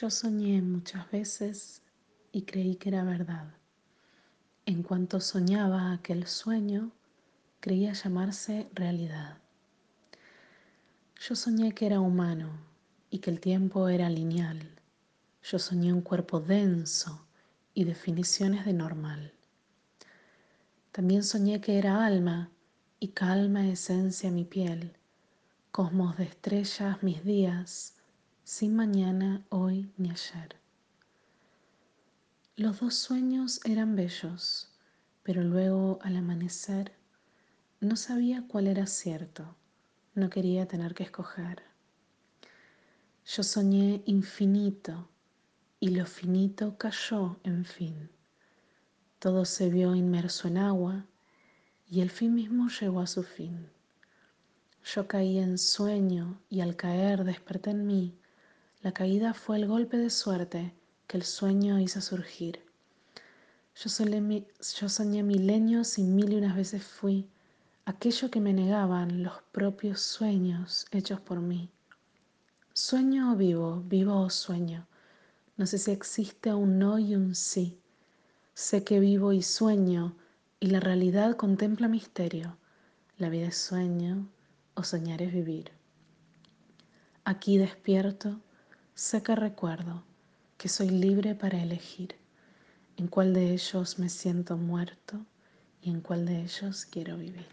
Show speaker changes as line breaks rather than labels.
Yo soñé muchas veces y creí que era verdad. En cuanto soñaba aquel sueño, creía llamarse realidad. Yo soñé que era humano y que el tiempo era lineal. Yo soñé un cuerpo denso y definiciones de normal. También soñé que era alma y calma esencia mi piel, cosmos de estrellas mis días, sin mañana, hoy ni ayer. Los dos sueños eran bellos, pero luego al amanecer no sabía cuál era cierto, no quería tener que escoger. Yo soñé infinito y lo finito cayó, en fin. Todo se vio inmerso en agua y el fin mismo llegó a su fin. Yo caí en sueño y al caer desperté en mí la caída fue el golpe de suerte que el sueño hizo surgir. Yo, soñé milenios y mil y unas veces fui aquello que me negaban los propios sueños hechos por mí. Sueño o vivo, vivo o sueño. No sé si existe un no y un sí. Sé que vivo y sueño y la realidad contempla misterio. La vida es sueño o soñar es vivir. Aquí despierto Sé que recuerdo que soy libre para elegir en cuál de ellos me siento muerto y en cuál de ellos quiero vivir.